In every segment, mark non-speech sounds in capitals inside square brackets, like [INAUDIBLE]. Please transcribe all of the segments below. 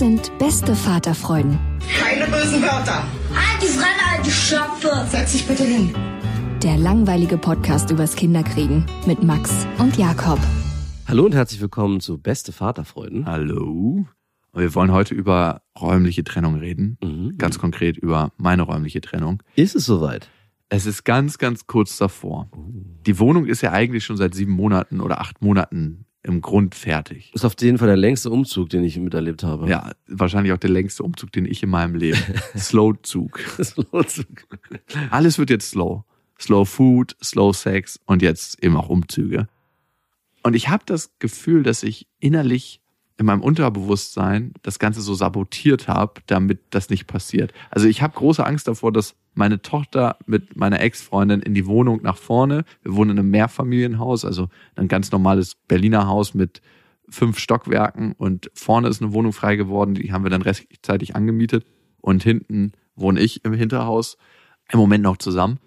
Sind beste Vaterfreuden. Keine bösen Wörter. Halt die Fremde, alte Schöpfe! Setz dich bitte hin. Der langweilige Podcast übers Kinderkriegen mit Max und Jakob. Hallo und herzlich willkommen zu Beste Vaterfreuden. Hallo. Und wir wollen heute über räumliche Trennung reden. Mhm. Ganz konkret über meine räumliche Trennung. Ist es soweit? Es ist ganz, ganz kurz davor. Die Wohnung ist ja eigentlich schon seit sieben Monaten oder acht Monaten im Grund fertig. Ist auf jeden Fall der längste Umzug, den ich miterlebt habe. Ja, wahrscheinlich auch der längste Umzug, den ich in meinem Leben. [LAUGHS] Slow-Zug. Umzug. [LAUGHS] Alles wird jetzt slow. Slow Food, Slow Sex und jetzt eben auch Umzüge. Und ich habe das Gefühl, dass ich innerlich in meinem Unterbewusstsein das Ganze so sabotiert habe, damit das nicht passiert. Also ich habe große Angst davor, dass meine Tochter mit meiner Ex-Freundin in die Wohnung nach vorne, wir wohnen in einem Mehrfamilienhaus, also ein ganz normales Berliner Haus mit fünf Stockwerken und vorne ist eine Wohnung frei geworden, die haben wir dann rechtzeitig angemietet und hinten wohne ich im Hinterhaus im Moment noch zusammen.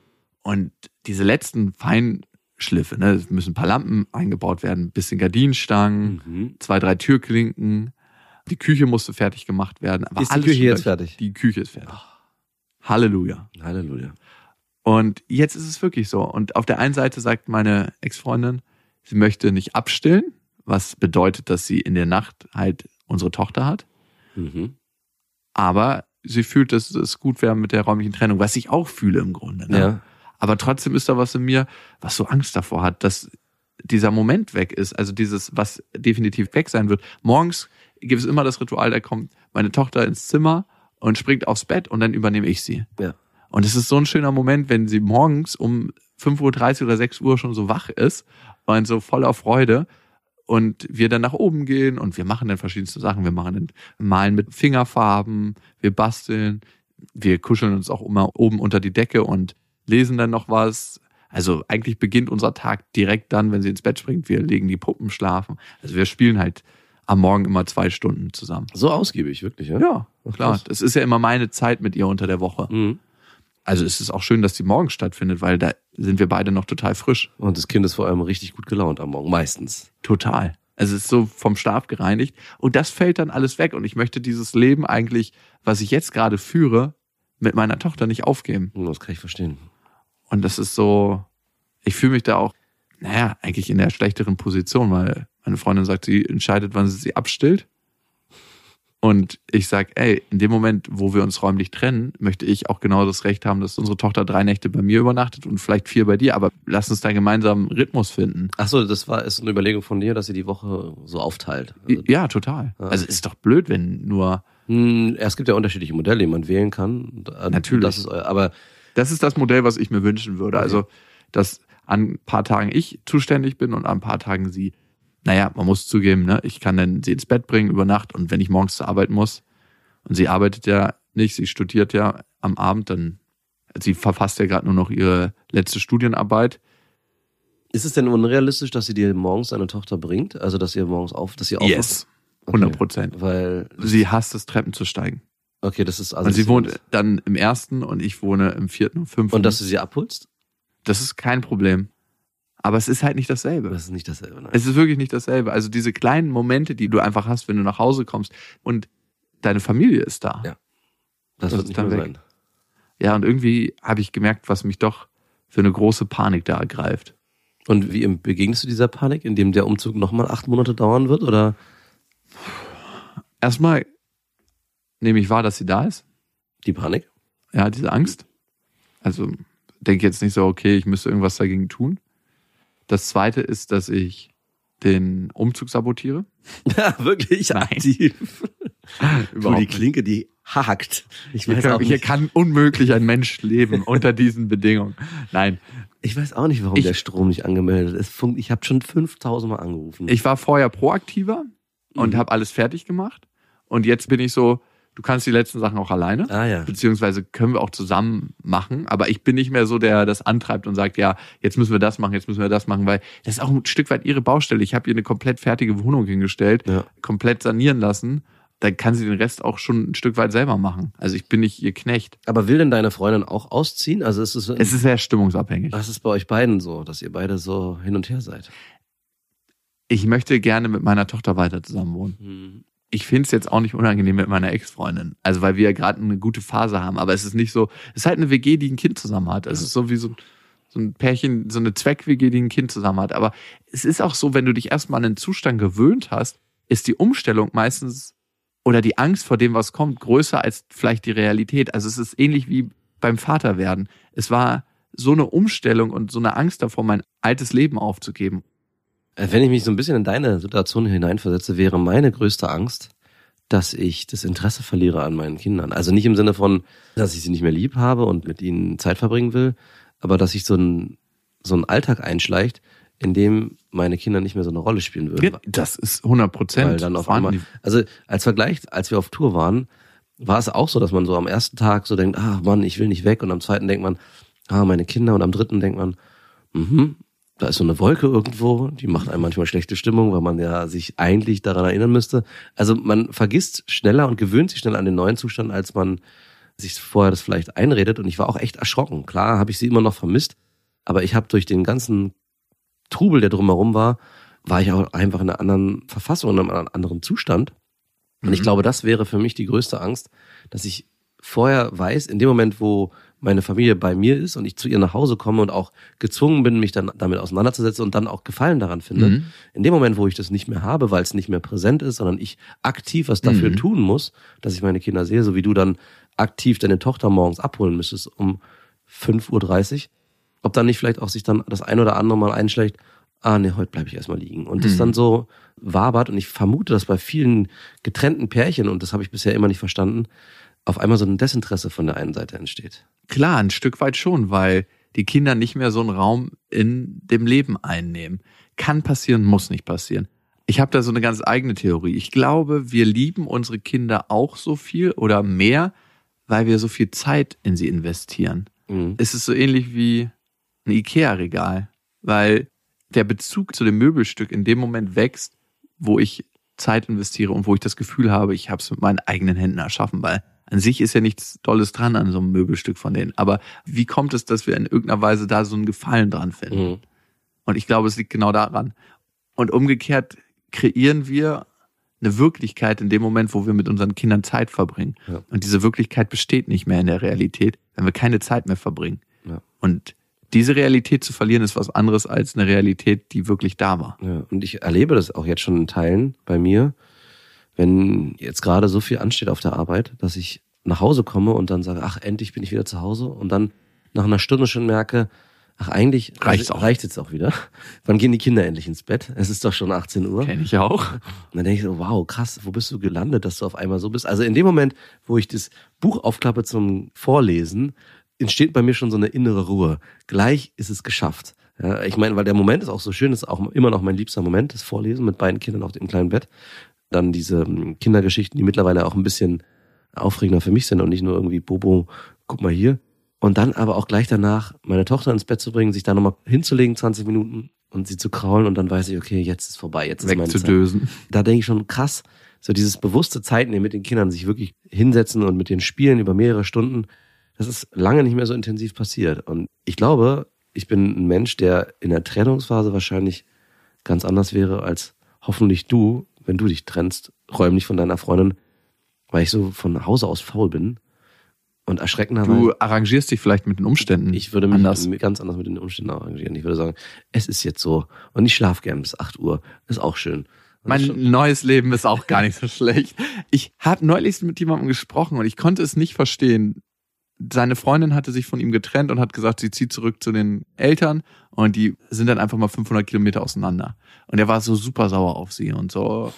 Und diese letzten Feinschliffe, ne, es müssen ein paar Lampen eingebaut werden, ein bisschen Gardinenstangen, Mhm. zwei, drei Türklinken, die Küche musste fertig gemacht werden. Aber Ist die Küche jetzt fertig? Die Küche ist fertig. Halleluja. Halleluja. Und jetzt ist es wirklich so. Und auf der einen Seite sagt meine Ex-Freundin, sie möchte nicht abstillen, was bedeutet, dass sie in der Nacht halt unsere Tochter hat. Mhm. Aber sie fühlt, dass es gut wäre mit der räumlichen Trennung, was ich auch fühle im Grunde. Ne? Ja. Aber trotzdem ist da was in mir, was so Angst davor hat, dass dieser Moment weg ist. Also dieses, was definitiv weg sein wird. Morgens gibt es immer das Ritual, da kommt meine Tochter ins Zimmer und springt aufs Bett und dann übernehme ich sie. Ja. Und es ist so ein schöner Moment, wenn sie morgens um 5.30 Uhr oder 6 Uhr schon so wach ist und so voller Freude und wir dann nach oben gehen und wir machen dann verschiedenste Sachen. Wir machen dann malen mit Fingerfarben, wir basteln, wir kuscheln uns auch immer oben unter die Decke und lesen dann noch was. Also eigentlich beginnt unser Tag direkt dann, wenn sie ins Bett springt. Wir legen die Puppen schlafen. Also wir spielen halt am Morgen immer zwei Stunden zusammen. So ausgiebig, wirklich, ja? Ja, klar. Das ist ja immer meine Zeit mit ihr unter der Woche. Mhm. Also es ist auch schön, dass die morgen stattfindet, weil da sind wir beide noch total frisch. Und das Kind ist vor allem richtig gut gelaunt am Morgen, meistens. Total. Also es ist so vom Schlaf gereinigt. Und das fällt dann alles weg. Und ich möchte dieses Leben eigentlich, was ich jetzt gerade führe, mit meiner Tochter nicht aufgeben. Hm, Das kann ich verstehen. Und das ist so, ich fühle mich da auch, naja, eigentlich in der schlechteren Position, weil meine Freundin sagt, sie entscheidet, wann sie sie abstillt. Und ich sag, ey, in dem Moment, wo wir uns räumlich trennen, möchte ich auch genau das Recht haben, dass unsere Tochter drei Nächte bei mir übernachtet und vielleicht vier bei dir. Aber lass uns da gemeinsam einen Rhythmus finden. Ach so, das war ist eine Überlegung von dir, dass sie die Woche so aufteilt. Also, Ja, total. Ah, Also ist doch blöd, wenn nur Hm, es gibt ja unterschiedliche Modelle, die man wählen kann. Natürlich. Das ist, aber Das ist das Modell, was ich mir wünschen würde. Also, dass an ein paar Tagen ich zuständig bin und an ein paar Tagen sie. Naja, man muss zugeben, ne? ich kann dann sie ins Bett bringen über Nacht und wenn ich morgens zur Arbeit muss und sie arbeitet ja nicht, sie studiert ja am Abend, dann, sie verfasst ja gerade nur noch ihre letzte Studienarbeit. ist es denn unrealistisch, dass sie dir morgens deine Tochter bringt? Also, dass ihr morgens auf, dass sie aufwacht? Yes, 100 Prozent. Weil, Sie hasst es, Treppen zu steigen. okay, das ist also. und sie wohnt dann im ersten und ich wohne im vierten und fünften. Und dass du sie abholst? das ist kein Problem. Aber es ist halt nicht dasselbe. Das ist nicht dasselbe. Nein. Es ist wirklich nicht dasselbe. Also diese kleinen Momente, die du einfach hast, wenn du nach Hause kommst und deine Familie ist da. Ja. das, das wird nicht dann mehr weg. sein. Ja, und irgendwie habe ich gemerkt, was mich doch für eine große Panik da ergreift. Und wie begegnest du dieser Panik, indem der Umzug nochmal acht Monate dauern wird? Oder Erstmal nehme ich wahr, dass sie da ist. die Panik? Ja, diese Angst. Also denke jetzt nicht so, okay, ich müsste irgendwas dagegen tun. Das zweite ist, dass ich den Umzug sabotiere. Ja, wirklich Nein. aktiv. [LAUGHS] Überhaupt die. Klinke, die hakt. Ich Hier weiß, kann, auch hier nicht, kann unmöglich ein Mensch leben [LAUGHS] unter diesen Bedingungen. Nein, ich weiß auch nicht, warum Ich- der Strom nicht angemeldet ist. Ich habe schon 5000 Mal angerufen. ich war vorher proaktiver und Mhm. habe alles fertig gemacht. Und jetzt bin ich so, du kannst die letzten Sachen auch alleine. ah ja. Beziehungsweise können wir auch zusammen machen. Aber ich bin nicht mehr so, der das antreibt und sagt, ja, jetzt müssen wir das machen, jetzt müssen wir das machen, weil das ist auch ein Stück weit ihre Baustelle. Ich habe ihr eine komplett fertige Wohnung hingestellt, Ja. komplett sanieren lassen. Dann kann sie den Rest auch schon ein Stück weit selber machen. Also ich bin nicht ihr Knecht. Aber will denn deine Freundin auch ausziehen? Also ist es, Es ist sehr stimmungsabhängig. das ist bei euch beiden so, dass ihr beide so hin und her seid. Ich möchte gerne mit meiner Tochter weiter zusammen wohnen. Hm. Ich finde es jetzt auch nicht unangenehm mit meiner Ex-Freundin. Also weil wir ja gerade eine gute Phase haben. Aber es ist nicht so, es ist halt eine WG, die ein Kind zusammen hat. Es ist so wie so, so ein Pärchen, so eine Zweck-WG, die ein Kind zusammen hat. Aber es ist auch so, wenn du dich erstmal an einen Zustand gewöhnt hast, ist die Umstellung meistens oder die Angst vor dem, was kommt, größer als vielleicht die Realität. Also es ist ähnlich wie beim Vaterwerden. Es war so eine Umstellung und so eine Angst davor, mein altes Leben aufzugeben. Äh, Wenn ich mich so ein bisschen in deine Situation hineinversetze, wäre meine größte Angst, dass ich das Interesse verliere an meinen Kindern. Also nicht im Sinne von, dass ich sie nicht mehr lieb habe und mit ihnen Zeit verbringen will, aber dass sich so ein, so ein Alltag einschleicht, in dem meine Kinder nicht mehr so eine Rolle spielen würden. Das ist 100 Prozent. Weil dann auf einmal, also als Vergleich, als wir auf Tour waren, war es auch so, dass man so am ersten Tag so denkt, ah Mann, ich will nicht weg. Und am zweiten denkt man, ah, meine Kinder. Und am dritten denkt man, mhm, da ist so eine Wolke irgendwo, die macht einem manchmal schlechte Stimmung, weil man ja sich eigentlich daran erinnern müsste. Also man vergisst schneller und gewöhnt sich schneller an den neuen Zustand, als man sich vorher das vielleicht einredet. Und ich war auch echt erschrocken. Klar habe ich sie immer noch vermisst, aber ich habe durch den ganzen Trubel, der drumherum war, war ich auch einfach in einer anderen Verfassung, in einem anderen Zustand. Und ich Mhm. glaube, das wäre für mich die größte Angst, dass ich vorher weiß, in dem Moment, wo meine Familie bei mir ist und ich zu ihr nach Hause komme und auch gezwungen bin, mich dann damit auseinanderzusetzen und dann auch Gefallen daran finde, Mhm. in dem Moment, wo ich das nicht mehr habe, weil es nicht mehr präsent ist, sondern ich aktiv was dafür Mhm. tun muss, dass ich meine Kinder sehe, so wie du dann aktiv deine Tochter morgens abholen müsstest um 5.30 Uhr, ob dann nicht vielleicht auch sich dann das ein oder andere Mal einschlägt, ah nee, heute bleibe ich erstmal liegen. Und das Mhm. dann so wabert und ich vermute, dass bei vielen getrennten Pärchen, und das habe ich bisher immer nicht verstanden, auf einmal so ein Desinteresse von der einen Seite entsteht. Klar, ein Stück weit schon, weil die Kinder nicht mehr so einen Raum in dem Leben einnehmen. Kann passieren, muss nicht passieren. Ich habe da so eine ganz eigene Theorie. Ich glaube, wir lieben unsere Kinder auch so viel oder mehr, weil wir so viel Zeit in sie investieren. Mhm. Es ist so ähnlich wie ein Ikea-Regal, weil der Bezug zu dem Möbelstück in dem Moment wächst, wo ich Zeit investiere und wo ich das Gefühl habe, ich habe es mit meinen eigenen Händen erschaffen, weil an sich ist ja nichts Tolles dran an so einem Möbelstück von denen. Aber wie kommt es, dass wir in irgendeiner Weise da so einen Gefallen dran finden? Mhm. Und ich glaube, es liegt genau daran. Und umgekehrt kreieren wir eine Wirklichkeit in dem Moment, wo wir mit unseren Kindern Zeit verbringen. Ja. Und diese Wirklichkeit besteht nicht mehr in der Realität, wenn wir keine Zeit mehr verbringen. Ja. Und diese Realität zu verlieren, ist was anderes als eine Realität, die wirklich da war. Ja, und ich erlebe das auch jetzt schon in Teilen bei mir, wenn jetzt gerade so viel ansteht auf der Arbeit, dass ich nach Hause komme und dann sage, ach, endlich bin ich wieder zu Hause und dann nach einer Stunde schon merke, ach, eigentlich Reicht's auch. reicht jetzt auch wieder. [LAUGHS] Wann gehen die Kinder endlich ins Bett? Es ist doch schon 18 Uhr. Kenne ich auch. Und dann denke ich so, wow, krass, wo bist du gelandet, dass du auf einmal so bist? Also in dem Moment, wo ich das Buch aufklappe zum Vorlesen, entsteht bei mir schon so eine innere Ruhe. Gleich ist es geschafft. Ja, ich meine, weil der Moment ist auch so schön, ist auch immer noch mein liebster Moment, das Vorlesen mit beiden Kindern auf dem kleinen Bett. Dann diese ähm, Kindergeschichten, die mittlerweile auch ein bisschen aufregender für mich sind und nicht nur irgendwie Bobo, guck mal hier. Und dann aber auch gleich danach meine Tochter ins Bett zu bringen, sich da nochmal hinzulegen, 20 Minuten und sie zu kraulen und dann weiß ich, okay, jetzt ist vorbei, jetzt ist meine Zeit da denke ich schon krass, so dieses bewusste Zeit nehmen mit den Kindern, sich wirklich hinsetzen und mit denen spielen über mehrere Stunden, das ist lange nicht mehr so intensiv passiert. Und ich glaube, ich bin ein Mensch, der in der Trennungsphase wahrscheinlich ganz anders wäre als hoffentlich du, wenn du dich trennst, räumlich von deiner Freundin, weil ich so von Hause aus faul bin Und erschreckenderweise. Du arrangierst dich vielleicht mit den Umständen. Ich würde mich anders. ganz anders mit den Umständen arrangieren. Ich würde sagen, es ist jetzt so. Und ich schlafe gern bis 8 Uhr. Ist auch schön. Und Mein schon- neues Leben ist auch gar nicht so schlecht. Ich habe neulich mit jemandem gesprochen und ich konnte es nicht verstehen. Seine Freundin hatte sich von ihm getrennt und hat gesagt, sie zieht zurück zu den Eltern und die sind dann einfach mal 500 Kilometer auseinander. Und er war so super sauer auf sie und so.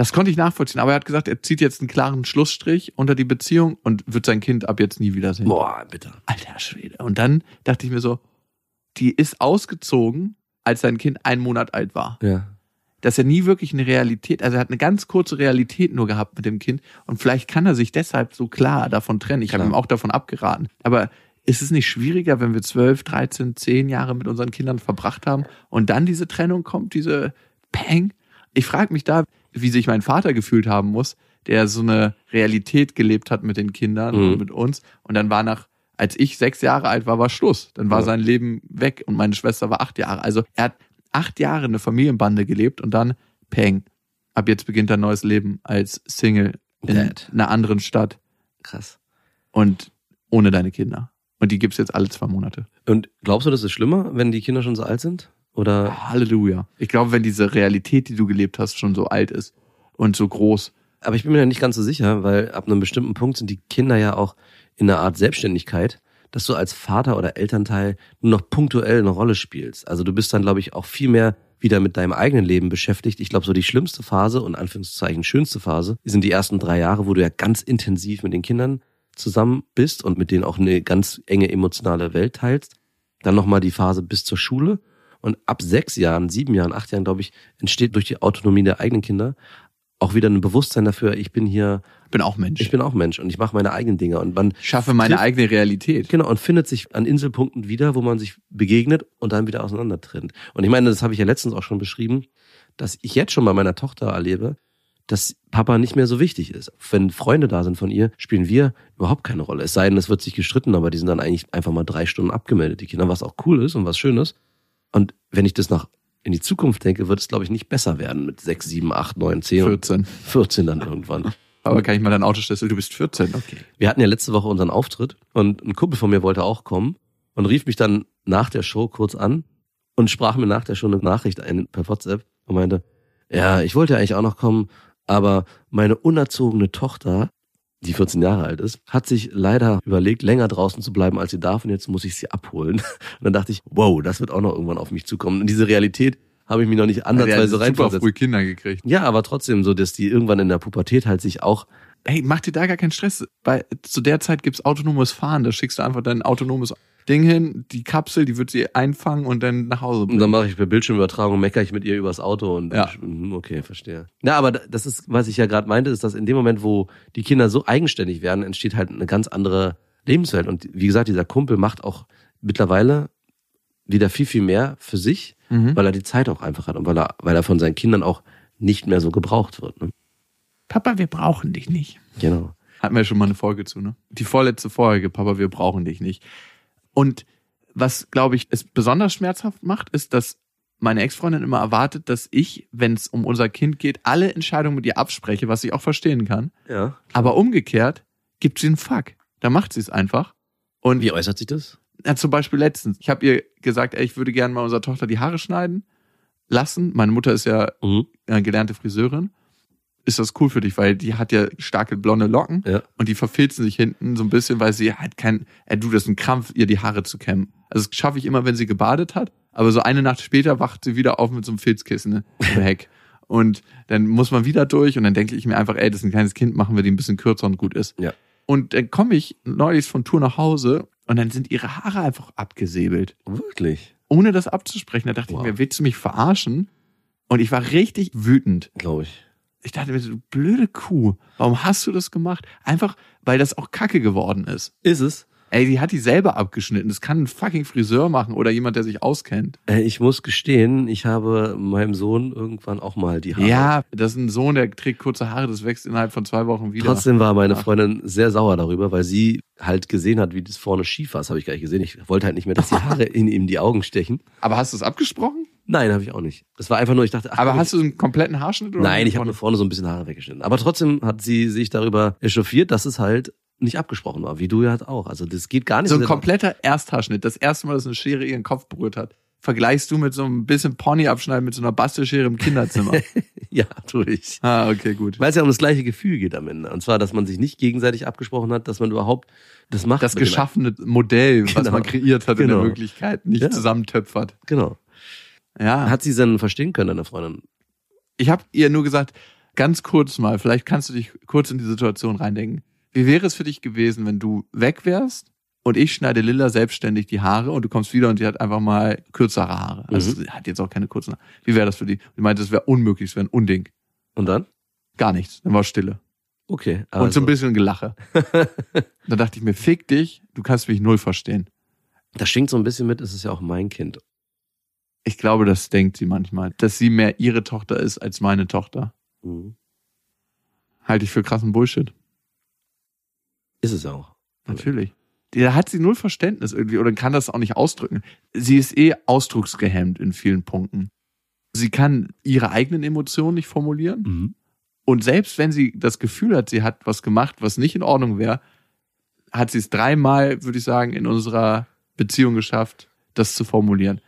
Das konnte ich nachvollziehen, aber er hat gesagt, er zieht jetzt einen klaren Schlussstrich unter die Beziehung und wird sein Kind ab jetzt nie wiedersehen. Boah, bitte. Alter Schwede. Und dann dachte ich mir so, die ist ausgezogen, als sein Kind ein Monat alt war Ja. dass er nie wirklich eine Realität, also er hat eine ganz kurze Realität nur gehabt mit dem Kind und vielleicht kann er sich deshalb so klar davon trennen. Ich habe ihm auch davon abgeraten. Aber ist es nicht schwieriger, wenn wir 12, 13, 10 Jahre mit unseren Kindern verbracht haben und dann diese Trennung kommt, diese Pang? Ich frage mich da, wie sich mein Vater gefühlt haben muss, der so eine Realität gelebt hat mit den Kindern Mhm. und mit uns und dann war nach als ich sechs Jahre alt war, war Schluss. Dann war Ja. sein Leben weg und meine Schwester war acht Jahre. Also er hat acht Jahre eine Familienbande gelebt und dann Peng. Ab jetzt beginnt ein neues Leben als Single in Dad. einer anderen Stadt Krass. und ohne deine Kinder. Und die gibt's jetzt alle zwei Monate. Und glaubst du, das ist schlimmer, wenn die Kinder schon so alt sind? Oder? Halleluja. Ich glaube, wenn diese Realität, die du gelebt hast, schon so alt ist und so groß. Aber ich bin mir da nicht ganz so sicher, weil ab einem bestimmten Punkt sind die Kinder ja auch in einer Art Selbstständigkeit, dass du als Vater oder Elternteil nur noch punktuell eine Rolle spielst. Also du bist dann, glaube ich, auch viel mehr wieder mit deinem eigenen Leben beschäftigt. Ich glaube, so die schlimmste Phase und Anführungszeichen schönste Phase sind die ersten drei Jahre, wo du ja ganz intensiv mit den Kindern zusammen bist und mit denen auch eine ganz enge emotionale Welt teilst. Dann nochmal die Phase bis zur Schule. Und ab sechs Jahren, sieben Jahren, acht Jahren, glaube ich, entsteht durch die Autonomie der eigenen Kinder auch wieder ein Bewusstsein dafür, ich bin hier, Ich bin auch Mensch. ich bin auch Mensch und ich mache meine eigenen Dinge. Und man schaffe meine trifft- eigene Realität. Genau, und findet sich an Inselpunkten wieder, wo man sich begegnet und dann wieder auseinander trennt. Und ich meine, das habe ich ja letztens auch schon beschrieben, dass ich jetzt schon bei meiner Tochter erlebe, dass Papa nicht mehr so wichtig ist. Wenn Freunde da sind von ihr, spielen wir überhaupt keine Rolle. Es sei denn, es wird sich gestritten, aber die sind dann eigentlich einfach mal drei Stunden abgemeldet, die Kinder, was auch cool ist und was schön ist. Und wenn ich das nach in die Zukunft denke, wird es, glaube ich, nicht besser werden mit sechs, sieben, acht, neun, zehn, und 14. 14 dann irgendwann. [LAUGHS] Aber kann ich mal dein Autoschlüssel? Du bist 14, okay. Wir hatten ja letzte Woche unseren Auftritt und ein Kumpel von mir wollte auch kommen und rief mich dann nach der Show kurz an und sprach mir nach der Show eine Nachricht ein per WhatsApp und meinte, ja, ich wollte eigentlich auch noch kommen, aber meine unerzogene Tochter, die 14 Jahre alt ist, hat sich leider überlegt, länger draußen zu bleiben, als sie darf und jetzt muss ich sie abholen. [LAUGHS] Und dann dachte ich, wow, das wird auch noch irgendwann auf mich zukommen. Und diese Realität habe ich mich noch nicht andersweise super reinversetzt. früh Kinder gekriegt. Ja, aber trotzdem so, dass die irgendwann in der Pubertät halt sich auch Hey, mach dir da gar keinen Stress. Bei, zu der Zeit gibt's autonomes Fahren. Da schickst du einfach dein autonomes Ding hin, die Kapsel, die wird sie einfangen und dann nach Hause Und bringen. dann mache ich per Bildschirmübertragung, meckere ich mit ihr übers Auto und Ja. Mhm, okay, verstehe. Ja, aber das ist, was ich ja gerade meinte, ist, dass in dem Moment, wo die Kinder so eigenständig werden, entsteht halt eine ganz andere Lebenswelt. Und wie gesagt, dieser Kumpel macht auch mittlerweile wieder viel, viel mehr für sich, Mhm. weil er die Zeit auch einfach hat und weil er, weil er von seinen Kindern auch nicht mehr so gebraucht wird. Ne? Papa, wir brauchen dich nicht. Genau. Hatten wir ja schon mal eine Folge zu, ne? Die vorletzte Folge, Papa, wir brauchen dich nicht. Und was, glaube ich, es besonders schmerzhaft macht, ist, dass meine Ex-Freundin immer erwartet, dass ich, wenn es um unser Kind geht, alle Entscheidungen mit ihr abspreche, was ich auch verstehen kann. Ja. Aber umgekehrt gibt sie einen Fuck. Da macht sie es einfach. Und Wie äußert sich das? ja, zum Beispiel letztens, ich habe ihr gesagt, ey, ich würde gerne mal unserer Tochter die Haare schneiden lassen. Meine Mutter ist ja Mhm. äh, gelernte Friseurin. Ist das cool für dich, weil die hat ja starke blonde Locken Ja. und die verfilzen sich hinten so ein bisschen, weil sie halt kein, äh, du, das ist ein Krampf, ihr die Haare zu kämmen. Also das schaffe ich immer, wenn sie gebadet hat, aber so eine Nacht später wacht sie wieder auf mit so einem Filzkissen ne, im Heck. [LAUGHS] Und dann muss man wieder durch und dann denke ich mir einfach, ey, das ist ein kleines Kind, machen wir die ein bisschen kürzer und gut ist. Ja. Und dann komme ich neulich von Tour nach Hause und dann sind ihre Haare einfach abgesäbelt Wirklich? ohne das abzusprechen. Da dachte Wow. ich mir, willst du mich verarschen? Und ich war richtig wütend. Glaube ich. Ich dachte mir, du blöde Kuh, warum hast du das gemacht? Einfach, weil das auch Kacke geworden ist. Ist es? Ey, die hat die selber abgeschnitten. Das kann ein fucking Friseur machen oder jemand, der sich auskennt. Äh, Ich muss gestehen, ich habe meinem Sohn irgendwann auch mal die Haare Ja, das ist ein Sohn, der trägt kurze Haare, das wächst innerhalb von zwei Wochen wieder. Trotzdem war meine. Freundin sehr sauer darüber, weil sie halt gesehen hat, wie das vorne schief war. Das habe ich gar nicht gesehen. Ich wollte halt nicht mehr, dass die [LAUGHS] Haare in ihm die Augen stechen. Aber hast du es abgesprochen? Nein, habe ich auch nicht. Das war einfach nur, ich dachte, ach, Aber hast du einen kompletten Haarschnitt? Oder Nein, ich habe nur vorne so ein bisschen Haare weggeschnitten. Aber trotzdem hat sie sich darüber echauffiert, dass es halt nicht abgesprochen war, wie du ja auch. Also das geht gar nicht So ein kompletter Ersthaarschnitt. Das erste Mal, dass eine Schere ihren Kopf berührt hat. Vergleichst du mit so einem bisschen Pony abschneiden mit so einer Bastelschere im Kinderzimmer. [LAUGHS] Ja, tue ich. ah, okay, gut. Weil es ja um das gleiche Gefühl geht am Ende. Und zwar, dass man sich nicht gegenseitig abgesprochen hat, dass man überhaupt das macht. Das geschaffene Modell, was Genau. man kreiert hat in Genau. der Wirklichkeit, nicht Ja. zusammentöpfert. Genau. Ja. Hat sie denn verstehen können, deine Freundin? Ich habe ihr nur gesagt, ganz kurz mal, vielleicht kannst du dich kurz in die Situation reindenken. Wie wäre es für dich gewesen, wenn du weg wärst und ich schneide Lilla selbstständig die Haare und du kommst wieder und die hat einfach mal kürzere Haare. Also sie hat jetzt auch keine kurzen Haare. Wie wäre das für die? Die meinte, es wäre unmöglich, es wäre ein Unding. Und dann? Gar nichts. Dann war Stille. Okay. und so ein also, bisschen Gelache. [LAUGHS] da dachte ich mir, fick dich, du kannst mich null verstehen. Das schwingt so ein bisschen mit, es ist ja auch mein Kind. Ich glaube, das denkt sie manchmal, dass sie mehr ihre Tochter ist als meine Tochter. Mhm. Halte ich für krassen Bullshit. Ist es auch. Natürlich. Da hat sie null Verständnis irgendwie oder kann das auch nicht ausdrücken. Sie ist eh ausdrucksgehemmt in vielen Punkten. Sie kann ihre eigenen Emotionen nicht formulieren. Mhm. Und selbst wenn sie das Gefühl hat, sie hat was gemacht, was nicht in Ordnung wäre, hat sie es dreimal, würde ich sagen, in unserer Beziehung geschafft, das zu formulieren.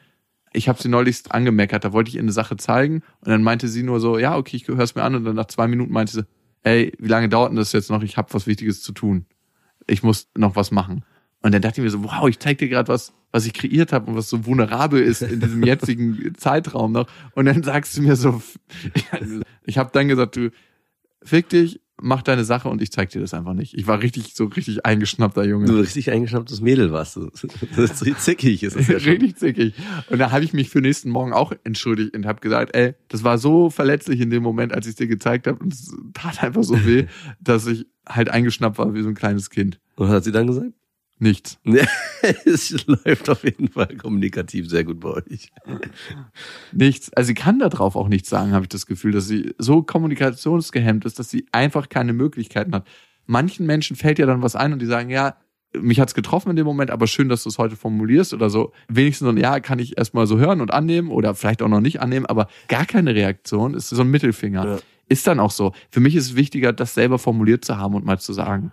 Ich habe sie neulich angemeckert, da wollte ich ihr eine Sache zeigen und dann meinte sie nur so, ja, okay, ich höre es mir an und dann nach zwei Minuten meinte sie, ey, wie lange dauert denn das jetzt noch? Ich habe was Wichtiges zu tun. Ich muss noch was machen. Und dann dachte ich mir so, wow, ich zeig dir gerade was, was ich kreiert habe und was so vulnerabel ist in diesem [LAUGHS] jetzigen Zeitraum noch. Und dann sagst du mir so, [LAUGHS] ich habe dann gesagt, du fick dich, mach deine Sache und ich zeig dir das einfach nicht. Ich war richtig so richtig eingeschnappter Junge. Du richtig eingeschnapptes Mädel warst du. Das ist zickig, ist das ja schon. richtig zickig. Und da habe ich mich für nächsten Morgen auch entschuldigt und habe gesagt, ey, das war so verletzlich in dem Moment, als ich dir gezeigt habe und es tat einfach so weh, [LAUGHS] dass ich halt eingeschnappt war wie so ein kleines Kind. Und was hat sie dann gesagt? Nichts. [LAUGHS] Es läuft auf jeden Fall kommunikativ sehr gut bei euch. Nichts. Also sie kann darauf auch nichts sagen, habe ich das Gefühl, dass sie so kommunikationsgehemmt ist, dass sie einfach keine Möglichkeiten hat. Manchen Menschen fällt ja dann was ein und die sagen, ja, mich hat's getroffen in dem Moment, aber schön, dass du es heute formulierst oder so. Wenigstens so ein Ja kann ich erstmal so hören und annehmen oder vielleicht auch noch nicht annehmen, aber gar keine Reaktion ist so ein Mittelfinger. Ja. Ist dann auch so. Für mich ist es wichtiger, das selber formuliert zu haben und mal zu sagen.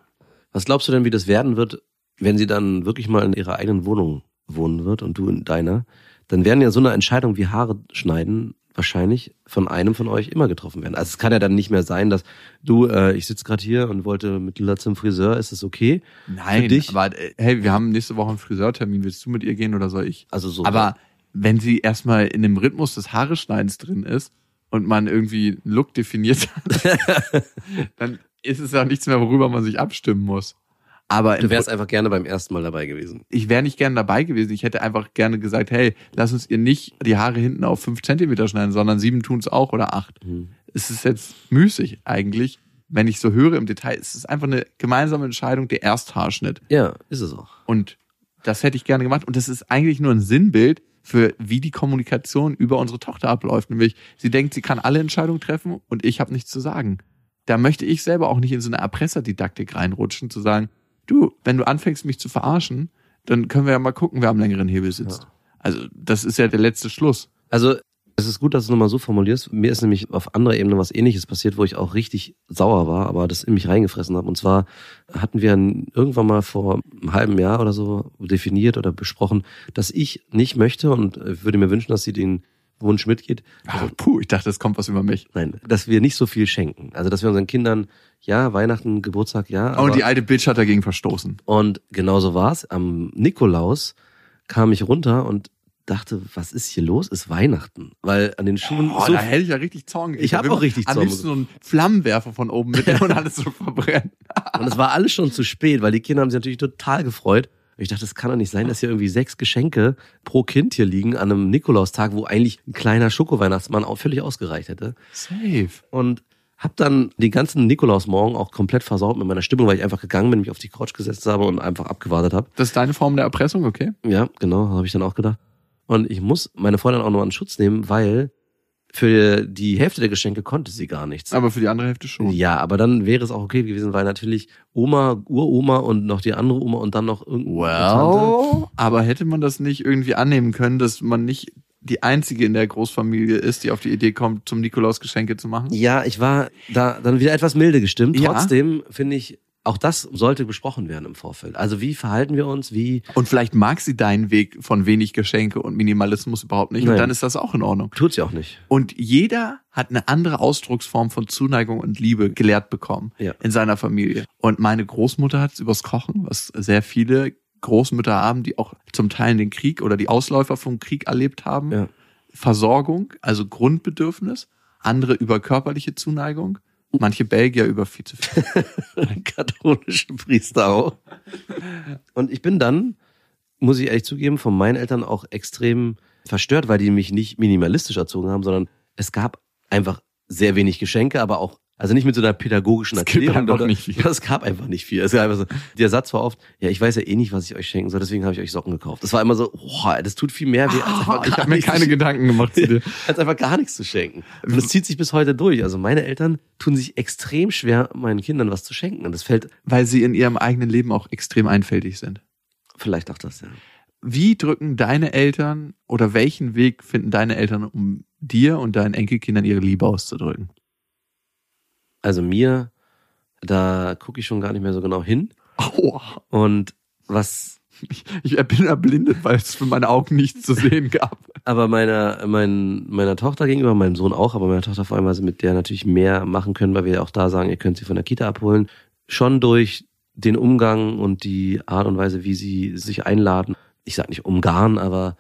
Was glaubst du denn, wie das werden wird, wenn sie dann wirklich mal in ihrer eigenen Wohnung wohnen wird und du in deiner? Dann werden ja so eine Entscheidung wie Haare schneiden wahrscheinlich von einem von euch immer getroffen werden. Also es kann ja dann nicht mehr sein, dass du, äh, ich sitze gerade hier und wollte mit Lilla zum Friseur, ist das okay? Nein, Für dich? aber äh, hey, wir haben nächste Woche einen Friseurtermin. Willst du mit ihr gehen oder soll ich? Also so. Aber wenn sie erstmal in dem Rhythmus des Haareschneidens drin ist und man irgendwie einen Look definiert hat, [LAUGHS] dann ist es ja nichts mehr, worüber man sich abstimmen muss. Aber du wärst einfach gerne beim ersten Mal dabei gewesen. ich wäre nicht gerne dabei gewesen. Ich hätte einfach gerne gesagt, hey, lass uns ihr nicht die Haare hinten auf fünf Zentimeter schneiden, sondern sieben tun's auch oder acht. Mhm. Es ist jetzt müßig eigentlich, wenn ich so höre im Detail. Es ist einfach eine gemeinsame Entscheidung, der Ersthaarschnitt. Ja, ist es auch. Und das hätte ich gerne gemacht. Und das ist eigentlich nur ein Sinnbild für wie die Kommunikation über unsere Tochter abläuft. Nämlich, sie denkt, sie kann alle Entscheidungen treffen und ich habe nichts zu sagen. Da möchte ich selber auch nicht in so eine Erpresserdidaktik reinrutschen, zu sagen, du, wenn du anfängst, mich zu verarschen, dann können wir ja mal gucken, wer am längeren Hebel sitzt. Also, das ist ja der letzte Schluss. Also es ist gut, dass du nochmal so formulierst. Mir ist nämlich auf anderer Ebene was ähnliches passiert, wo ich auch richtig sauer war, aber das in mich reingefressen habe. Und zwar hatten wir irgendwann mal vor einem halben Jahr oder so definiert oder besprochen, dass ich nicht möchte und würde mir wünschen, dass sie den Wunsch mitgeht. Ah, puh, ich dachte, es kommt was über mich. Nein, dass wir nicht so viel schenken. Also dass wir unseren Kindern, ja, Weihnachten, Geburtstag, ja. Oh, und die alte Bitch hat dagegen verstoßen. Und genauso war's. Am Nikolaus kam ich runter und dachte, was ist hier los? Ist Weihnachten. Weil an den Schuhen Oh, so da hätte ich ja richtig Zorn. Ich hab Da will auch richtig Am Zorn liebsten so einen Flammenwerfer von oben mitnehmen [LAUGHS] und alles so verbrennen. Und es war alles schon zu spät, weil die Kinder haben sich natürlich total gefreut. Und ich dachte, das kann doch nicht sein, dass hier irgendwie sechs Geschenke pro Kind hier liegen an einem Nikolaustag, wo eigentlich ein kleiner Schokoweihnachtsmann auch völlig ausgereicht hätte. Safe. Und hab dann den ganzen Nikolausmorgen auch komplett versaut mit meiner Stimmung, weil ich einfach gegangen bin, mich auf die Couch gesetzt habe und einfach abgewartet habe. Das ist deine Form der Erpressung, okay? Ja, genau, habe ich dann auch gedacht. Und ich muss meine Freundin auch noch in Schutz nehmen, weil für die Hälfte der Geschenke konnte sie gar nichts. Aber für die andere Hälfte schon. Ja, aber dann wäre es auch okay gewesen, weil natürlich Oma, Uroma und noch die andere Oma und dann noch irgendeine Tante. Well, aber hätte man das nicht irgendwie annehmen können, dass man nicht die einzige in der Großfamilie ist, die auf die Idee kommt, zum Nikolaus Geschenke zu machen? Ja, ich war da dann wieder etwas milde gestimmt. Ja. Trotzdem finde ich, auch das sollte besprochen werden im Vorfeld. Also wie verhalten wir uns, wie Und vielleicht mag sie deinen Weg von wenig Geschenke und Minimalismus überhaupt nicht. Nein. Und dann ist das auch in Ordnung. tut sie auch nicht. Und jeder hat eine andere Ausdrucksform von Zuneigung und Liebe gelehrt bekommen Ja. in seiner Familie. Und meine Großmutter hat es übers Kochen, was sehr viele Großmütter haben, die auch zum Teil den Krieg oder die Ausläufer vom Krieg erlebt haben. Ja. Versorgung, also Grundbedürfnis. Andere über körperliche Zuneigung. Manche Belgier über viel zu viel. [LAUGHS] katholischen Priester auch. Und ich bin dann, muss ich ehrlich zugeben, von meinen Eltern auch extrem verstört, weil die mich nicht minimalistisch erzogen haben, sondern es gab einfach sehr wenig Geschenke, aber auch, also nicht mit so einer pädagogischen gibt Erklärung. einfach oder- nicht viel. [LAUGHS] Es gab einfach nicht viel. Es war einfach so, der Satz war oft, ja, ich weiß ja eh nicht, was ich euch schenken soll, deswegen habe ich euch Socken gekauft. Das war immer so, boah, das tut viel mehr weh, als [LAUGHS] einfach ich gar habe mir keine Gedanken gemacht zu dir. [LAUGHS] als einfach gar nichts zu schenken. Und das zieht sich bis heute durch. Also meine Eltern tun sich extrem schwer, meinen Kindern was zu schenken. Und das fällt Weil sie in ihrem eigenen Leben auch extrem einfältig sind. vielleicht auch das, ja. Wie drücken deine Eltern oder welchen Weg finden deine Eltern, um dir und deinen Enkelkindern ihre Liebe auszudrücken? Also mir, da gucke ich schon gar nicht mehr so genau hin. Aua. Und was, Ich, ich bin erblindet, weil es für meine Augen nichts zu sehen gab. aber meiner, mein, meiner Tochter gegenüber, meinem Sohn auch, aber meiner Tochter vor allem, weil sie mit der natürlich mehr machen können, weil wir ja auch da sagen, ihr könnt sie von der Kita abholen. Schon durch den Umgang und die Art und Weise, wie sie sich einladen. Ich sag nicht umgarnen, aber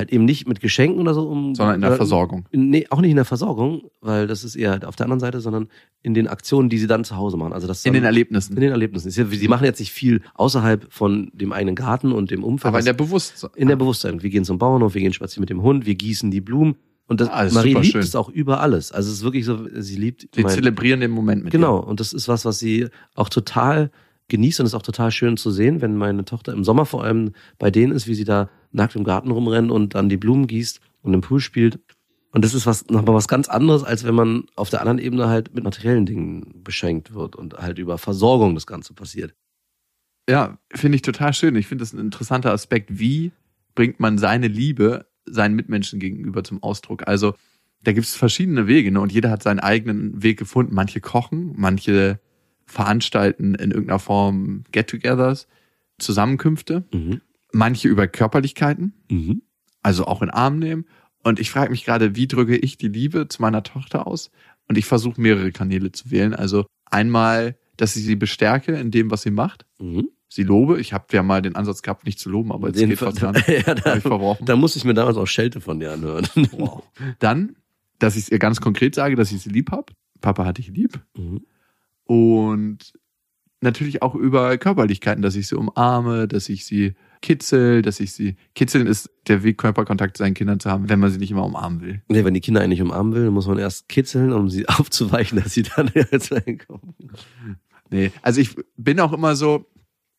halt eben nicht mit Geschenken oder so um. Sondern in der Versorgung. Nee, auch nicht in der Versorgung, weil das ist eher auf der anderen Seite, sondern in den Aktionen, die sie dann zu Hause machen. Also das In den Erlebnissen. in den Erlebnissen. Sie machen jetzt nicht viel außerhalb von dem eigenen Garten und dem Umfeld. Aber in der Bewusstsein. in der Bewusstsein. Wir gehen zum Bauernhof, wir gehen spazieren mit dem Hund, wir gießen die Blumen. Und das, Ah, Marie liebt schön. es auch über alles. Also es ist wirklich so, sie liebt Sie mein- zelebrieren den Moment mit Genau. Und das ist was, was sie auch total genießt und ist auch total schön zu sehen, wenn meine Tochter im Sommer vor allem bei denen ist, wie sie da nackt im Garten rumrennt und dann die Blumen gießt und im Pool spielt. Und das ist was, nochmal was ganz anderes, als wenn man auf der anderen Ebene halt mit materiellen Dingen beschenkt wird und halt über Versorgung das Ganze passiert. Ja, finde ich total schön. Ich finde das ein interessanter Aspekt. Wie bringt man seine Liebe seinen Mitmenschen gegenüber zum Ausdruck? Also, da gibt es verschiedene Wege, ne? Und jeder hat seinen eigenen Weg gefunden. Manche kochen, manche veranstalten in irgendeiner Form Get-togethers, Zusammenkünfte, Mhm. manche über Körperlichkeiten. Mhm. also auch in Arm nehmen. Und ich frage mich gerade, wie drücke ich die Liebe zu meiner Tochter aus? Und ich versuche mehrere Kanäle zu wählen. Also einmal, dass ich sie bestärke in dem, was sie macht. Mhm. Sie lobe. Ich habe ja mal den Ansatz gehabt, nicht zu loben, aber jetzt Den geht fast dran. [LAUGHS] ja, da, ich verbrochen. da musste ich mir damals auch Schelte von dir anhören. Wow. Dann, dass ich es ihr ganz konkret sage, dass ich sie lieb hab. Papa hatte ich lieb. Mhm. Und natürlich auch über Körperlichkeiten, dass ich sie umarme, dass ich sie kitzel, dass ich sie. Kitzeln ist der Weg, Körperkontakt zu seinen Kindern zu haben, wenn man sie nicht immer umarmen will. Nee, wenn die Kinder einen nicht umarmen will, dann muss man erst kitzeln, um sie [LAUGHS] aufzuweichen, dass sie dann jetzt reinkommen. Nee, also ich bin auch immer so,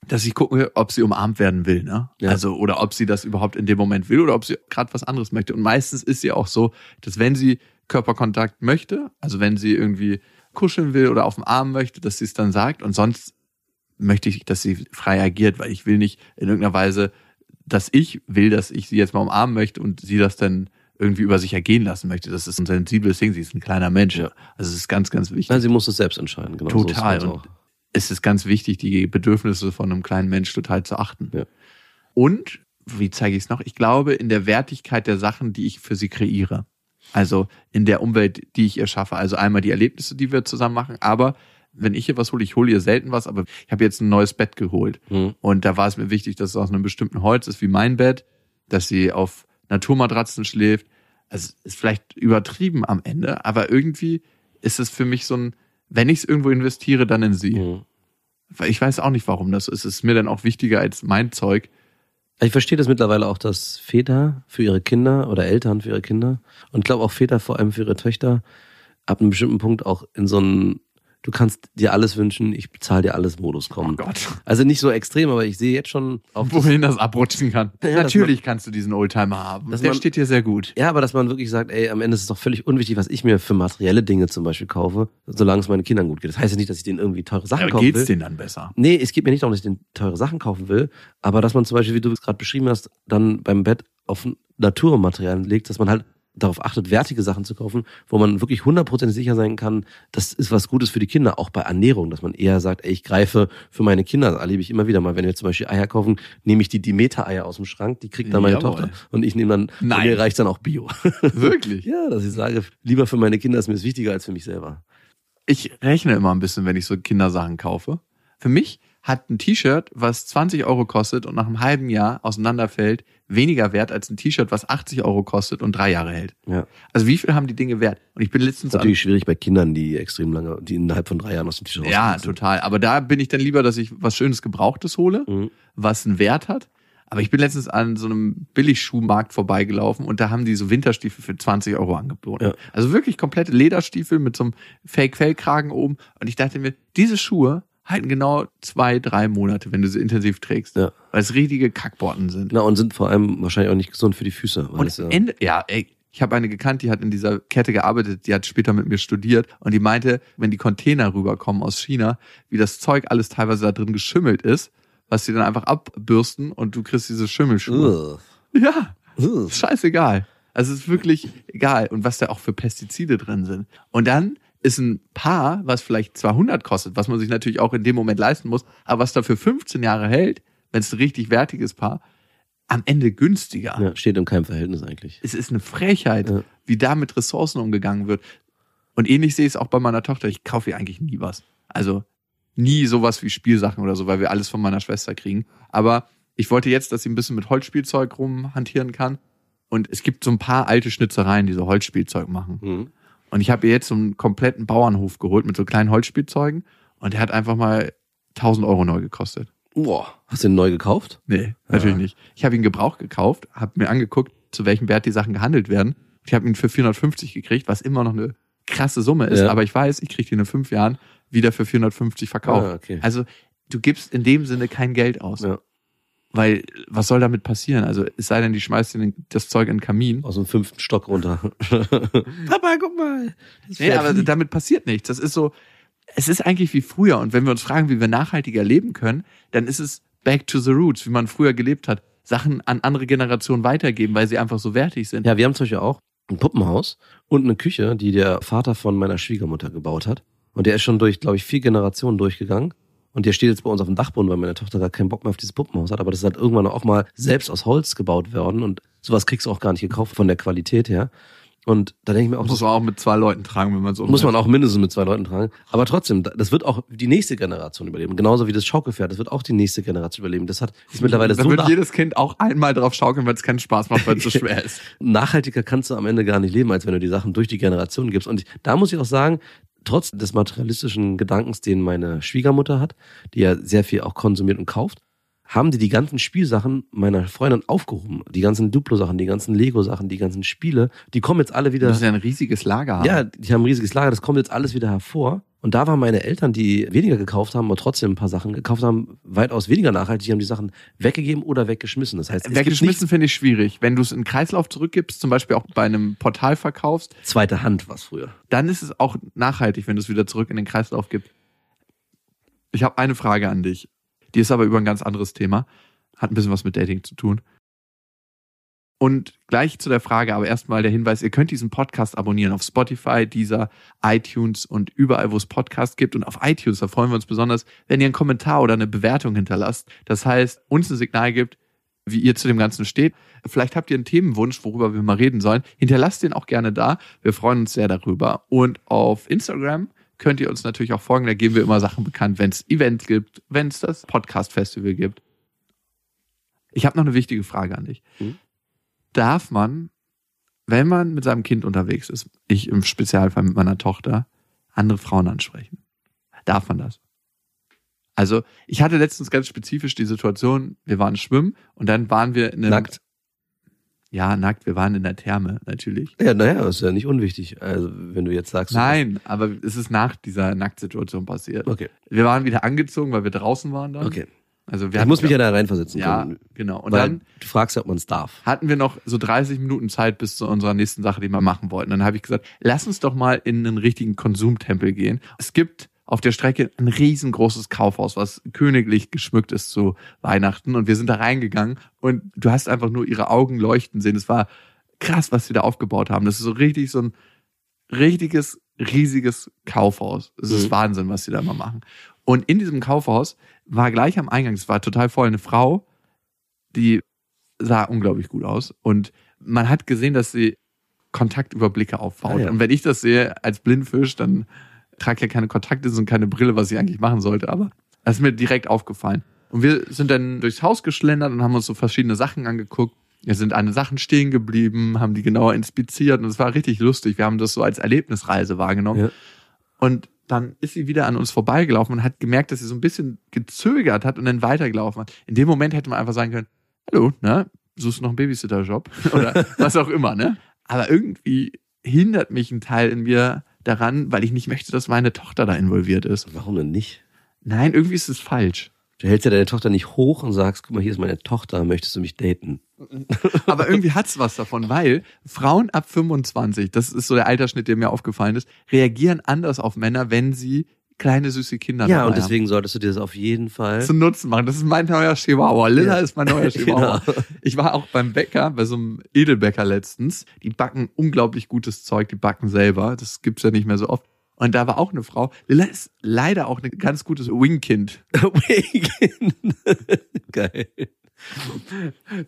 dass ich gucke, ob sie umarmt werden will, ne? Ja. Also oder ob sie das überhaupt in dem Moment will oder ob sie gerade was anderes möchte. Und meistens ist sie auch so, dass wenn sie Körperkontakt möchte, also wenn sie irgendwie kuscheln will oder auf dem Arm möchte, dass sie es dann sagt. Und sonst möchte ich, dass sie frei agiert, weil ich will nicht in irgendeiner Weise, dass ich will, dass ich sie jetzt mal umarmen möchte und sie das dann irgendwie über sich ergehen lassen möchte. Das ist ein sensibles Ding. Sie ist ein kleiner Mensch. Ja. Also es ist ganz, ganz wichtig. Nein, sie muss es selbst entscheiden. Genau, so ist Total. es und es ist ganz wichtig, die Bedürfnisse von einem kleinen Mensch total zu achten. Ja. Und, wie zeige ich es noch? Ich glaube in der Wertigkeit der Sachen, die ich für sie kreiere. Also in der Umwelt, die ich ihr schaffe. Also einmal die Erlebnisse, die wir zusammen machen, aber wenn ich ihr was hole, ich hole ihr selten was, aber ich habe jetzt ein neues Bett geholt. Mhm. Und da war es mir wichtig, dass es aus einem bestimmten Holz ist, wie mein Bett, dass sie auf Naturmatratzen schläft. Also ist vielleicht übertrieben am Ende, aber irgendwie ist es für mich so ein, wenn ich es irgendwo investiere, dann in sie. Mhm. Weil Ich weiß auch nicht, warum das ist. Es ist mir dann auch wichtiger als mein Zeug. Ich verstehe das mittlerweile auch, dass Väter für ihre Kinder oder Eltern für ihre Kinder und ich glaube auch Väter vor allem für ihre Töchter ab einem bestimmten Punkt auch in so einen Du kannst dir alles wünschen, ich bezahle dir alles Modus kommen. Oh Gott. Also nicht so extrem, aber ich sehe jetzt schon auf das, Wohin das abrutschen kann. Ja, Natürlich kannst du diesen Oldtimer haben. Der man- steht dir sehr gut. Ja, aber dass man wirklich sagt, ey, am Ende ist es doch völlig unwichtig, was ich mir für materielle Dinge zum Beispiel kaufe, solange es meinen Kindern gut geht. Das heißt ja nicht, dass ich denen irgendwie teure Sachen Aber kaufen geht's will. denen dann besser? Nee, es geht mir nicht darum, dass ich den teure Sachen kaufen will, aber dass man zum Beispiel, wie du es gerade beschrieben hast, dann beim Bett auf Naturmaterialien legt, dass man halt darauf achtet, wertige Sachen zu kaufen, wo man wirklich hundertprozentig sicher sein kann, das ist was Gutes für die Kinder, auch bei Ernährung, dass man eher sagt, ey, ich greife für meine Kinder, das erlebe ich immer wieder mal, wenn wir zum Beispiel Eier kaufen, nehme ich die Demeter-Eier aus dem Schrank, die kriegt dann meine Jawohl. Tochter und ich nehme dann, Nein. mir reicht dann auch Bio. [LAUGHS] Wirklich? ja, dass ich sage, lieber für meine Kinder ist mir das wichtiger als für mich selber. Ich rechne immer ein bisschen, wenn ich so Kindersachen kaufe. Für mich hat ein T-Shirt, was 20 Euro kostet und nach einem halben Jahr auseinanderfällt, weniger wert als ein T-Shirt, was 80 Euro kostet und drei Jahre hält. Ja. Also wie viel haben die Dinge wert? Und ich bin letztens natürlich schwierig bei Kindern, die extrem lange, die innerhalb von drei Jahren aus dem Tisch Ja, total. Aber da bin ich dann lieber, dass ich was Schönes Gebrauchtes hole, Mhm. was einen Wert hat. Aber ich bin letztens an so einem Billigschuhmarkt vorbeigelaufen und da haben die so Winterstiefel für 20 Euro angeboten. Ja. Also wirklich komplette Lederstiefel mit so einem Fake-Fellkragen oben. Und ich dachte mir, diese Schuhe halten genau zwei, drei Monate, wenn du sie intensiv trägst. Ja. Weil es riesige Kackborten sind. Genau, und sind vor allem wahrscheinlich auch nicht gesund für die Füße. Und es ja, Ende, ja, ey, ich habe eine gekannt, die hat in dieser Kette gearbeitet, die hat später mit mir studiert und die meinte, wenn die Container rüberkommen aus China, wie das Zeug alles teilweise da drin geschimmelt ist, was sie dann einfach abbürsten und du kriegst diese Schimmelschuhe. Ugh. Ja, Ugh. scheißegal. Also es ist wirklich egal und was da auch für Pestizide drin sind. Und dann ist ein Paar, was vielleicht 200 kostet, was man sich natürlich auch in dem Moment leisten muss, aber was dafür 15 Jahre hält, wenn es ein richtig wertiges Paar, am Ende günstiger. Ja, steht in keinem Verhältnis eigentlich. Es ist eine Frechheit, Ja. wie da mit Ressourcen umgegangen wird. Und ähnlich sehe ich es auch bei meiner Tochter. Ich kaufe ihr eigentlich nie was. Also nie sowas wie Spielsachen oder so, weil wir alles von meiner Schwester kriegen. Aber ich wollte jetzt, dass sie ein bisschen mit Holzspielzeug rumhantieren kann. Und es gibt so ein paar alte Schnitzereien, die so Holzspielzeug machen. Mhm. Und ich habe ihr jetzt so einen kompletten Bauernhof geholt mit so kleinen Holzspielzeugen. Und der hat einfach mal 1000 Euro neu gekostet. Boah, hast du den neu gekauft? Nee, natürlich nicht. Ich habe ihn Gebrauch gekauft, habe mir angeguckt, zu welchem Wert die Sachen gehandelt werden. Ich habe ihn für 450 gekriegt, was immer noch eine krasse Summe ist. Ja. Aber ich weiß, ich kriege den in fünf Jahren wieder für 450 verkauft. Ah, okay. Also du gibst in dem Sinne kein Geld aus. Ja. Weil was soll damit passieren? Also es sei denn, die schmeißt dir den- das Zeug in den Kamin. Aus dem fünften Stock runter. [LAUGHS] Papa, guck mal. Nee, aber damit passiert nichts. Das ist so, es ist eigentlich wie früher. Und wenn wir uns fragen, wie wir nachhaltiger leben können, dann ist es back to the roots, wie man früher gelebt hat. Sachen an andere Generationen weitergeben, weil sie einfach so wertig sind. Ja, wir haben zum Beispiel auch ein Puppenhaus und eine Küche, die der Vater von meiner Schwiegermutter gebaut hat. Und der ist schon durch, glaube ich, vier Generationen durchgegangen. Und der steht jetzt bei uns auf dem Dachboden, weil meine Tochter gar keinen Bock mehr auf dieses Puppenhaus hat. Aber das ist halt irgendwann auch mal selbst aus Holz gebaut worden. Und sowas kriegst du auch gar nicht gekauft von der Qualität her. Und da denke ich mir auch, Muss man auch mit zwei Leuten tragen, wenn man so muss man auch mindestens mit zwei Leuten tragen. Aber trotzdem, das wird auch die nächste Generation überleben. Genauso wie das Schaukelpferd, das wird auch die nächste Generation überleben. Das hat, ist mittlerweile Da so wird nach, jedes Kind auch einmal drauf schaukeln, wenn es keinen Spaß macht, weil es so [LAUGHS] schwer ist. nachhaltiger kannst du am Ende gar nicht leben, als wenn du die Sachen durch die Generation gibst. Und da muss ich auch sagen, trotz des materialistischen Gedankens, den meine Schwiegermutter hat, die ja sehr viel auch konsumiert und kauft, haben die die ganzen Spielsachen meiner Freundin aufgehoben. Die ganzen Duplo-Sachen, die ganzen Lego-Sachen, die ganzen Spiele, die kommen jetzt alle wieder. musst ja ein riesiges Lager haben. Ja, die haben ein riesiges Lager, das kommt jetzt alles wieder hervor. Und da waren meine Eltern, die weniger gekauft haben, aber trotzdem ein paar Sachen gekauft haben, weitaus weniger nachhaltig, die haben die Sachen weggegeben oder weggeschmissen. Das heißt, es Weggeschmissen finde ich schwierig. Wenn du es in den Kreislauf zurückgibst, zum Beispiel auch bei einem Portal verkaufst, zweite Hand was früher. dann ist es auch nachhaltig, wenn du es wieder zurück in den Kreislauf gibst. Ich habe eine Frage an dich. Die ist aber über ein ganz anderes Thema. Hat ein bisschen was mit Dating zu tun. Und gleich zu der Frage, aber erstmal der Hinweis, ihr könnt diesen Podcast abonnieren auf Spotify, dieser iTunes und überall, wo es Podcasts gibt. Und auf iTunes, da freuen wir uns besonders, wenn ihr einen Kommentar oder eine Bewertung hinterlasst. Das heißt, uns ein Signal gibt, wie ihr zu dem Ganzen steht. Vielleicht habt ihr einen Themenwunsch, worüber wir mal reden sollen. Hinterlasst den auch gerne da. Wir freuen uns sehr darüber. Und auf Instagram könnt ihr uns natürlich auch folgen. Da geben wir immer Sachen bekannt, wenn es Event gibt, wenn es das Podcast-Festival gibt. Ich habe noch eine wichtige Frage an dich. Mhm. Darf man, wenn man mit seinem Kind unterwegs ist, ich im Spezialfall mit meiner Tochter, andere Frauen ansprechen? Darf man das? Also, ich hatte letztens ganz spezifisch die Situation, wir waren schwimmen und dann waren wir in einem, Nackt. Ja, nackt, wir waren in der Therme, natürlich. Ja, naja, ist ja nicht unwichtig. Also, wenn du jetzt sagst. Nein, aber es ist nach dieser Nacktsituation passiert. Okay, Wir waren wieder angezogen, weil wir draußen waren dann. okay. Also wir Ich muss mich ja da reinversetzen ja, können. genau. Und dann du fragst ja, ob man es darf. hatten wir noch so 30 Minuten Zeit bis zu unserer nächsten Sache, die wir machen wollten. Dann habe ich gesagt, lass uns doch mal in einen richtigen Konsumtempel gehen. Es gibt auf der Strecke ein riesengroßes Kaufhaus, was königlich geschmückt ist zu Weihnachten. Und wir sind da reingegangen und du hast einfach nur ihre Augen leuchten sehen. Es war krass, was sie da aufgebaut haben. Das ist so richtig so ein richtiges, riesiges Kaufhaus. Es ist Mhm. Wahnsinn, was sie da immer machen. Und in diesem Kaufhaus war gleich am Eingang, es war total voll, eine Frau, die sah unglaublich gut aus. Und man hat gesehen, dass sie Kontaktüberblicke aufbaut. Ah, ja. Und wenn ich das sehe als Blindfisch, dann trage ich ja keine Kontaktlinsen und keine Brille, was ich eigentlich machen sollte. Aber das ist mir direkt aufgefallen. Und wir sind dann durchs Haus geschlendert und haben uns so verschiedene Sachen angeguckt. Wir sind an den Sachen stehen geblieben, haben die genauer inspiziert und es war richtig lustig. Wir haben das so als Erlebnisreise wahrgenommen. Ja. Und dann ist sie wieder an uns vorbeigelaufen und hat gemerkt, dass sie so ein bisschen gezögert hat und dann weitergelaufen hat. In dem Moment hätte man einfach sagen können, hallo, ne, suchst du noch einen Babysitter-Job? [LAUGHS] Oder was auch immer, ne? Aber irgendwie hindert mich ein Teil in mir daran, weil ich nicht möchte, dass meine Tochter da involviert ist. Warum denn nicht? Nein, irgendwie ist es falsch. Du hältst ja deine Tochter nicht hoch und sagst, guck mal, hier ist meine Tochter, möchtest du mich daten? [LAUGHS] Aber irgendwie hat's was davon, weil Frauen ab 25, das ist so der Altersschnitt, der mir aufgefallen ist, reagieren anders auf Männer, wenn sie kleine süße Kinder Ja, dabei und deswegen solltest du dir das auf jeden Fall. haben. zu Nutzen machen. Das ist mein neuer Chihuahua. Lilla Ja. ist mein neuer [LAUGHS] Chihuahua. Genau. Ich war auch beim Bäcker, bei so einem Edelbäcker letztens. Die backen unglaublich gutes Zeug, die backen selber. Das gibt's ja nicht mehr so oft. Und da war auch eine Frau. Lilla ist leider auch ein ganz gutes [LAUGHS] Wingkind. Geil.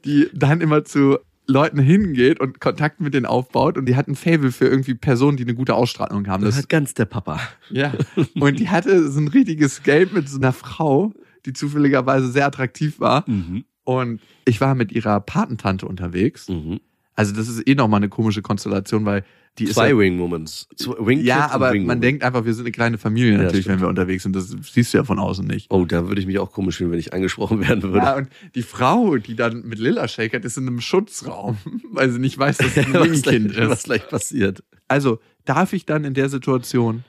die dann immer zu Leuten hingeht und Kontakt mit denen aufbaut und die hat ein Fable für irgendwie Personen, die eine gute Ausstrahlung haben. Das Das, hat ganz der Papa. ja. Und die hatte so ein richtiges Geld mit so einer Frau, die zufälligerweise sehr attraktiv war. Mhm. Und ich war mit ihrer Patentante unterwegs. Mhm. Also das ist eh nochmal eine komische Konstellation, weil die ist Zwei ja, Wing-Moments. Zwei- Wing ja, Kids und aber Wing man denkt einfach, wir sind eine kleine Familie Ja, natürlich, stimmt. wenn wir unterwegs sind. Das siehst du ja von außen nicht. Oh, da würde ich mich auch komisch fühlen, wenn ich angesprochen werden würde. Ja, und die Frau, die dann mit Lilla shakert, ist in einem Schutzraum, [LAUGHS] weil sie nicht weiß, dass sie ein [LAUGHS] Wingkind gleich, was ist. gleich passiert. Also, darf ich dann in der Situation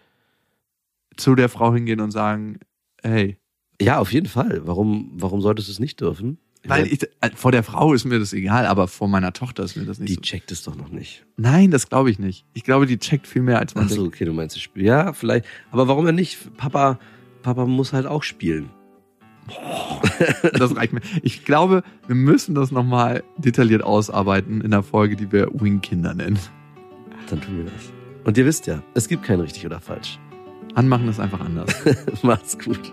zu der Frau hingehen und sagen, hey, Ja, auf jeden Fall. Warum, warum solltest du es nicht dürfen? Weil ich, äh, vor der Frau ist mir das egal, aber vor meiner Tochter ist mir das nicht die so. checkt es doch noch nicht. Nein, das glaube ich nicht. Ich glaube, die checkt viel mehr, als man Ach so, denkt. okay, du meinst das Spiel. Ja, vielleicht. Aber warum denn nicht? Papa, Papa muss halt auch spielen. Das reicht mir. Ich glaube, wir müssen das nochmal detailliert ausarbeiten in der Folge, die wir Wingkinder nennen. Dann tun wir das. Und ihr wisst ja, es gibt kein richtig oder falsch. Anmachen ist einfach anders. [LAUGHS] Macht's gut.